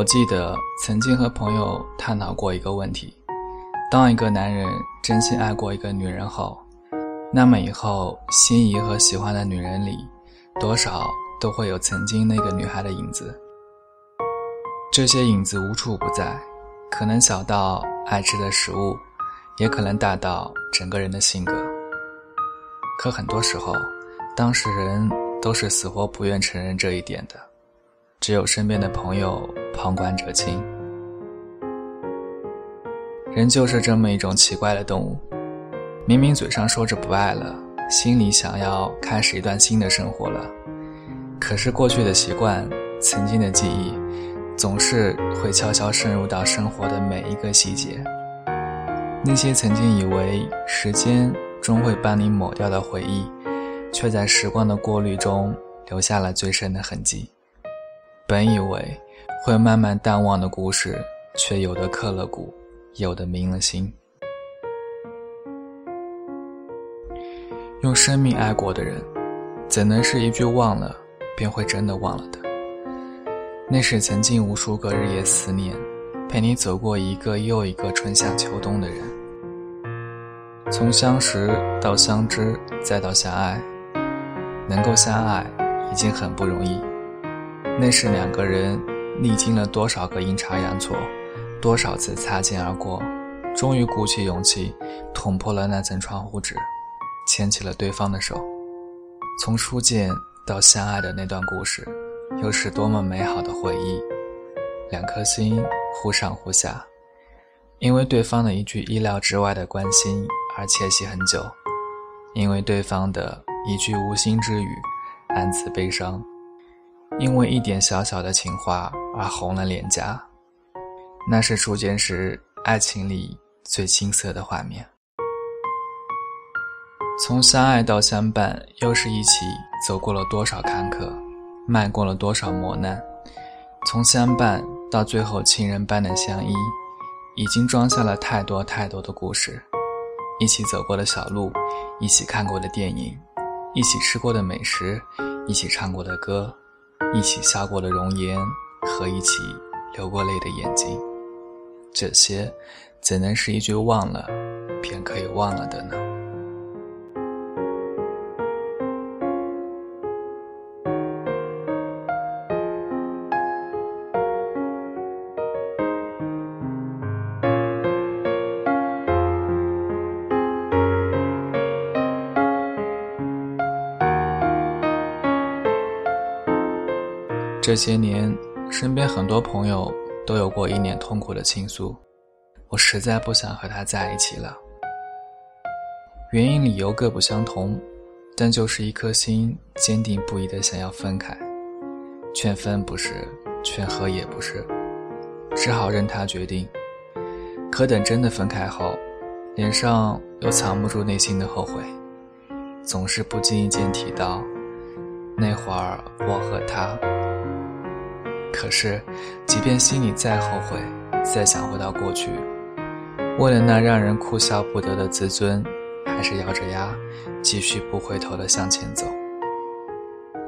我记得曾经和朋友探讨过一个问题：当一个男人真心爱过一个女人后，那么以后心仪和喜欢的女人里，多少都会有曾经那个女孩的影子。这些影子无处不在，可能小到爱吃的食物，也可能大到整个人的性格。可很多时候，当事人都是死活不愿承认这一点的，只有身边的朋友。旁观者清，人就是这么一种奇怪的动物。明明嘴上说着不爱了，心里想要开始一段新的生活了，可是过去的习惯、曾经的记忆，总是会悄悄渗入到生活的每一个细节。那些曾经以为时间终会帮你抹掉的回忆，却在时光的过滤中留下了最深的痕迹。本以为。会慢慢淡忘的故事，却有的刻了骨，有的铭了心。用生命爱过的人，怎能是一句忘了便会真的忘了的？那是曾经无数个日夜思念，陪你走过一个又一个春夏秋冬的人。从相识到相知，再到相爱，能够相爱已经很不容易。那是两个人。历经了多少个阴差阳错，多少次擦肩而过，终于鼓起勇气，捅破了那层窗户纸，牵起了对方的手。从初见到相爱的那段故事，又是多么美好的回忆。两颗心忽上忽下，因为对方的一句意料之外的关心而窃喜很久，因为对方的一句无心之语，暗自悲伤。因为一点小小的情话而红了脸颊，那是初见时爱情里最青涩的画面。从相爱到相伴，又是一起走过了多少坎坷，迈过了多少磨难。从相伴到最后亲人般的相依，已经装下了太多太多的故事。一起走过的小路，一起看过的电影，一起吃过的美食，一起唱过的歌。一起下过的容颜和一起流过泪的眼睛，这些怎能是一句忘了便可以忘了的呢？这些年，身边很多朋友都有过一脸痛苦的倾诉，我实在不想和他在一起了。原因理由各不相同，但就是一颗心坚定不移的想要分开，劝分不是，劝和也不是，只好任他决定。可等真的分开后，脸上又藏不住内心的后悔，总是不经意间提到，那会儿我和他。可是，即便心里再后悔，再想回到过去，为了那让人哭笑不得的自尊，还是咬着牙，继续不回头的向前走。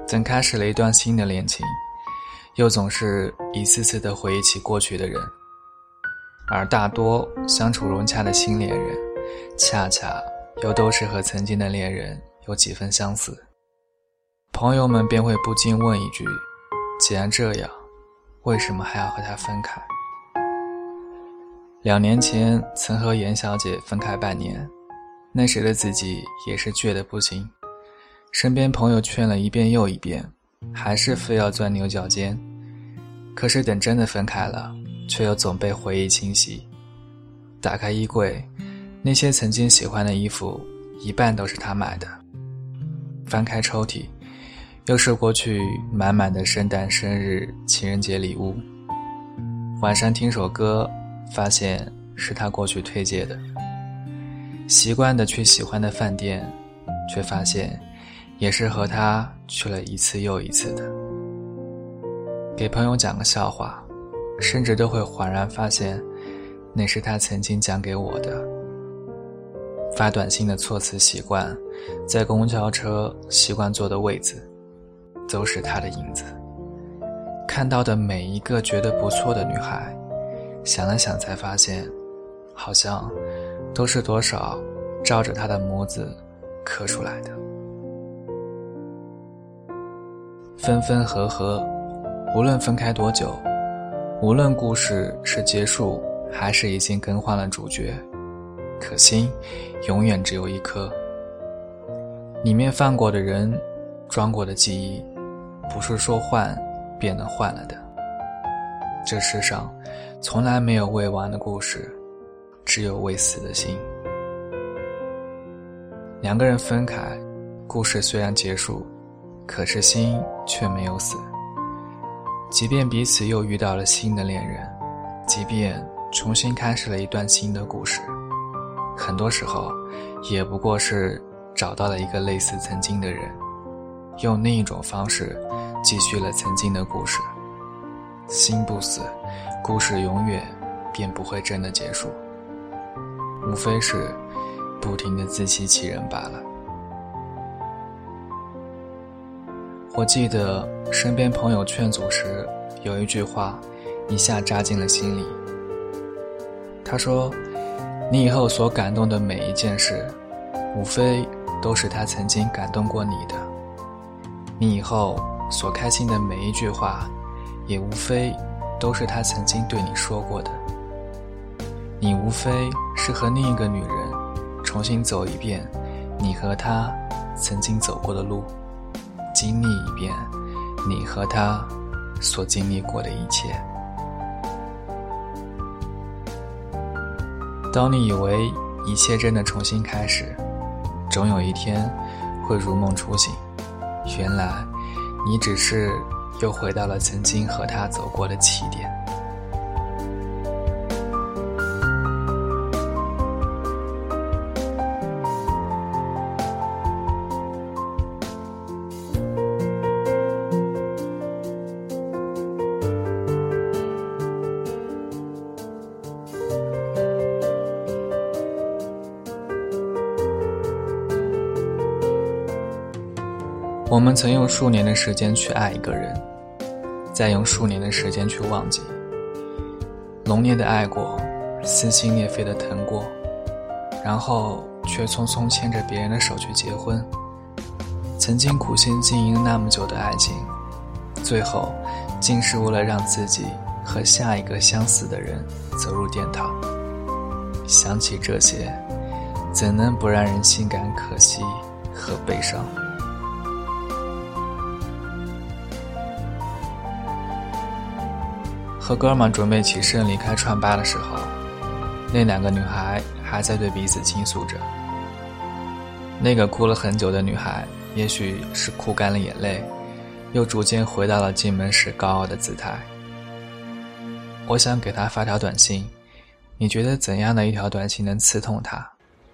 等开始了一段新的恋情，又总是一次次的回忆起过去的人，而大多相处融洽的新恋人，恰恰又都是和曾经的恋人有几分相似。朋友们便会不禁问一句：既然这样，为什么还要和他分开？两年前曾和严小姐分开半年，那时的自己也是倔得不行，身边朋友劝了一遍又一遍，还是非要钻牛角尖。可是等真的分开了，却又总被回忆侵袭。打开衣柜，那些曾经喜欢的衣服，一半都是他买的。翻开抽屉。又是过去满满的圣诞、生日、情人节礼物。晚上听首歌，发现是他过去推荐的。习惯的去喜欢的饭店，却发现也是和他去了一次又一次的。给朋友讲个笑话，甚至都会恍然发现，那是他曾经讲给我的。发短信的措辞习惯，在公交车习惯坐的位子。都是他的影子，看到的每一个觉得不错的女孩，想了想才发现，好像都是多少照着他的模子刻出来的。分分合合，无论分开多久，无论故事是结束还是已经更换了主角，可心永远只有一颗。里面犯过的人，装过的记忆，不是说换。便能换了的。这世上，从来没有未完的故事，只有未死的心。两个人分开，故事虽然结束，可是心却没有死。即便彼此又遇到了新的恋人，即便重新开始了一段新的故事，很多时候，也不过是找到了一个类似曾经的人，用另一种方式。继续了曾经的故事，心不死，故事永远便不会真的结束。无非是不停的自欺欺人罢了。我记得身边朋友劝阻时，有一句话，一下扎进了心里。他说：“你以后所感动的每一件事，无非都是他曾经感动过你的。你以后。”所开心的每一句话，也无非都是他曾经对你说过的。你无非是和另一个女人重新走一遍你和她曾经走过的路，经历一遍你和她所经历过的一切。当你以为一切真的重新开始，总有一天会如梦初醒，原来。你只是又回到了曾经和他走过的起点。我们曾用数年的时间去爱一个人，再用数年的时间去忘记。浓烈的爱过，撕心裂肺的疼过，然后却匆匆牵着别人的手去结婚。曾经苦心经营那么久的爱情，最后竟是为了让自己和下一个相似的人走入殿堂。想起这些，怎能不让人心感可惜和悲伤？和哥们准备起身离开串吧的时候，那两个女孩还在对彼此倾诉着。那个哭了很久的女孩，也许是哭干了眼泪，又逐渐回到了进门时高傲的姿态。我想给她发条短信，你觉得怎样的一条短信能刺痛她，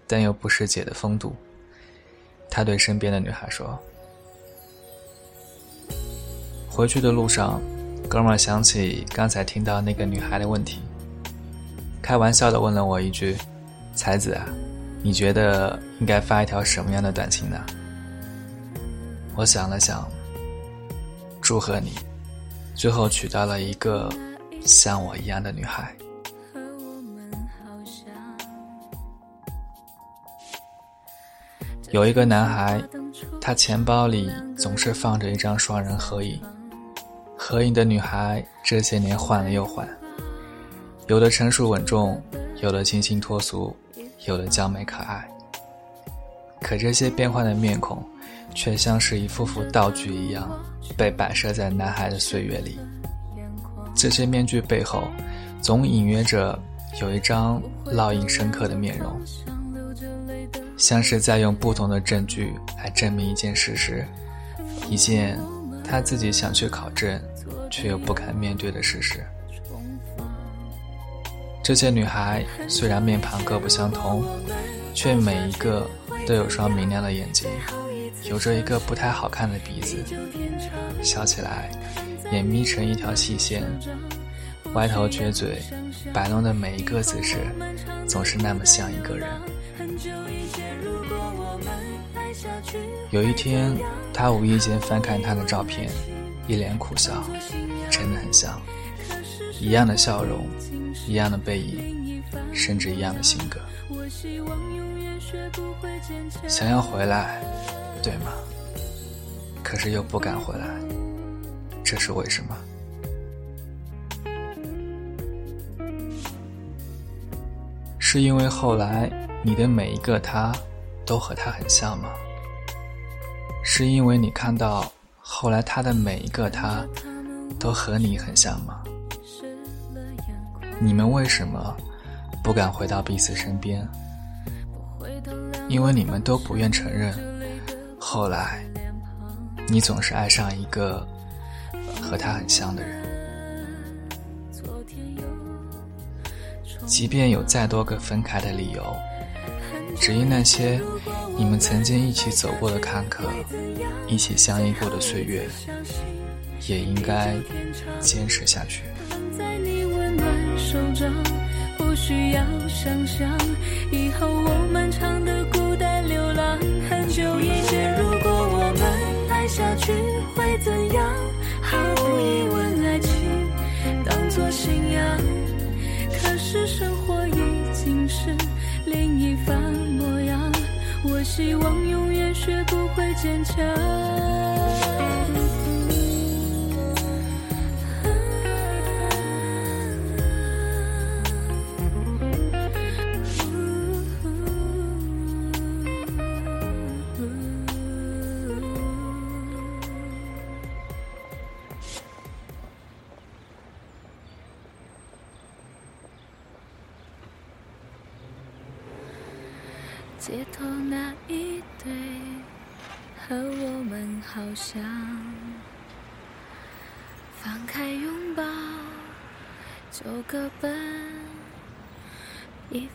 但又不失姐的风度？他对身边的女孩说：“回去的路上。”哥们儿想起刚才听到那个女孩的问题，开玩笑的问了我一句：“才子啊，你觉得应该发一条什么样的短信呢？”我想了想，祝贺你，最后娶到了一个像我一样的女孩。有一个男孩，他钱包里总是放着一张双人合影。合影的女孩这些年换了又换，有的成熟稳重，有的清新脱俗，有的娇美可爱。可这些变换的面孔，却像是一幅幅道具一样，被摆设在男孩的岁月里。这些面具背后，总隐约着有一张烙印深刻的面容，像是在用不同的证据来证明一件事实，一件他自己想去考证。却又不敢面对的事实。这些女孩虽然面庞各不相同，却每一个都有双明亮的眼睛，有着一个不太好看的鼻子，笑起来也眯成一条细线，歪头撅嘴，摆弄的每一个姿势，总是那么像一个人。有一天，他无意间翻看她的照片。一脸苦笑，真的很像，一样的笑容，一样的背影，甚至一样的性格。想要回来，对吗？可是又不敢回来，这是为什么？是因为后来你的每一个他，都和他很像吗？是因为你看到后来他的每一个他，都和你很像吗？你们为什么不敢回到彼此身边？因为你们都不愿承认，后来你总是爱上一个和他很像的人。即便有再多个分开的理由，只因那些你们曾经一起走过的坎坷，一起相依过的岁月，也应该坚持下去。在你温暖手掌不需要想象，以后我漫长的孤单流浪，很久以前，如果我们爱下去会怎样？毫无疑问，爱情当作信仰。可是生活已经是另一番，希望永远学不会坚强。街头那一对和我们好像，放开拥抱就各奔一。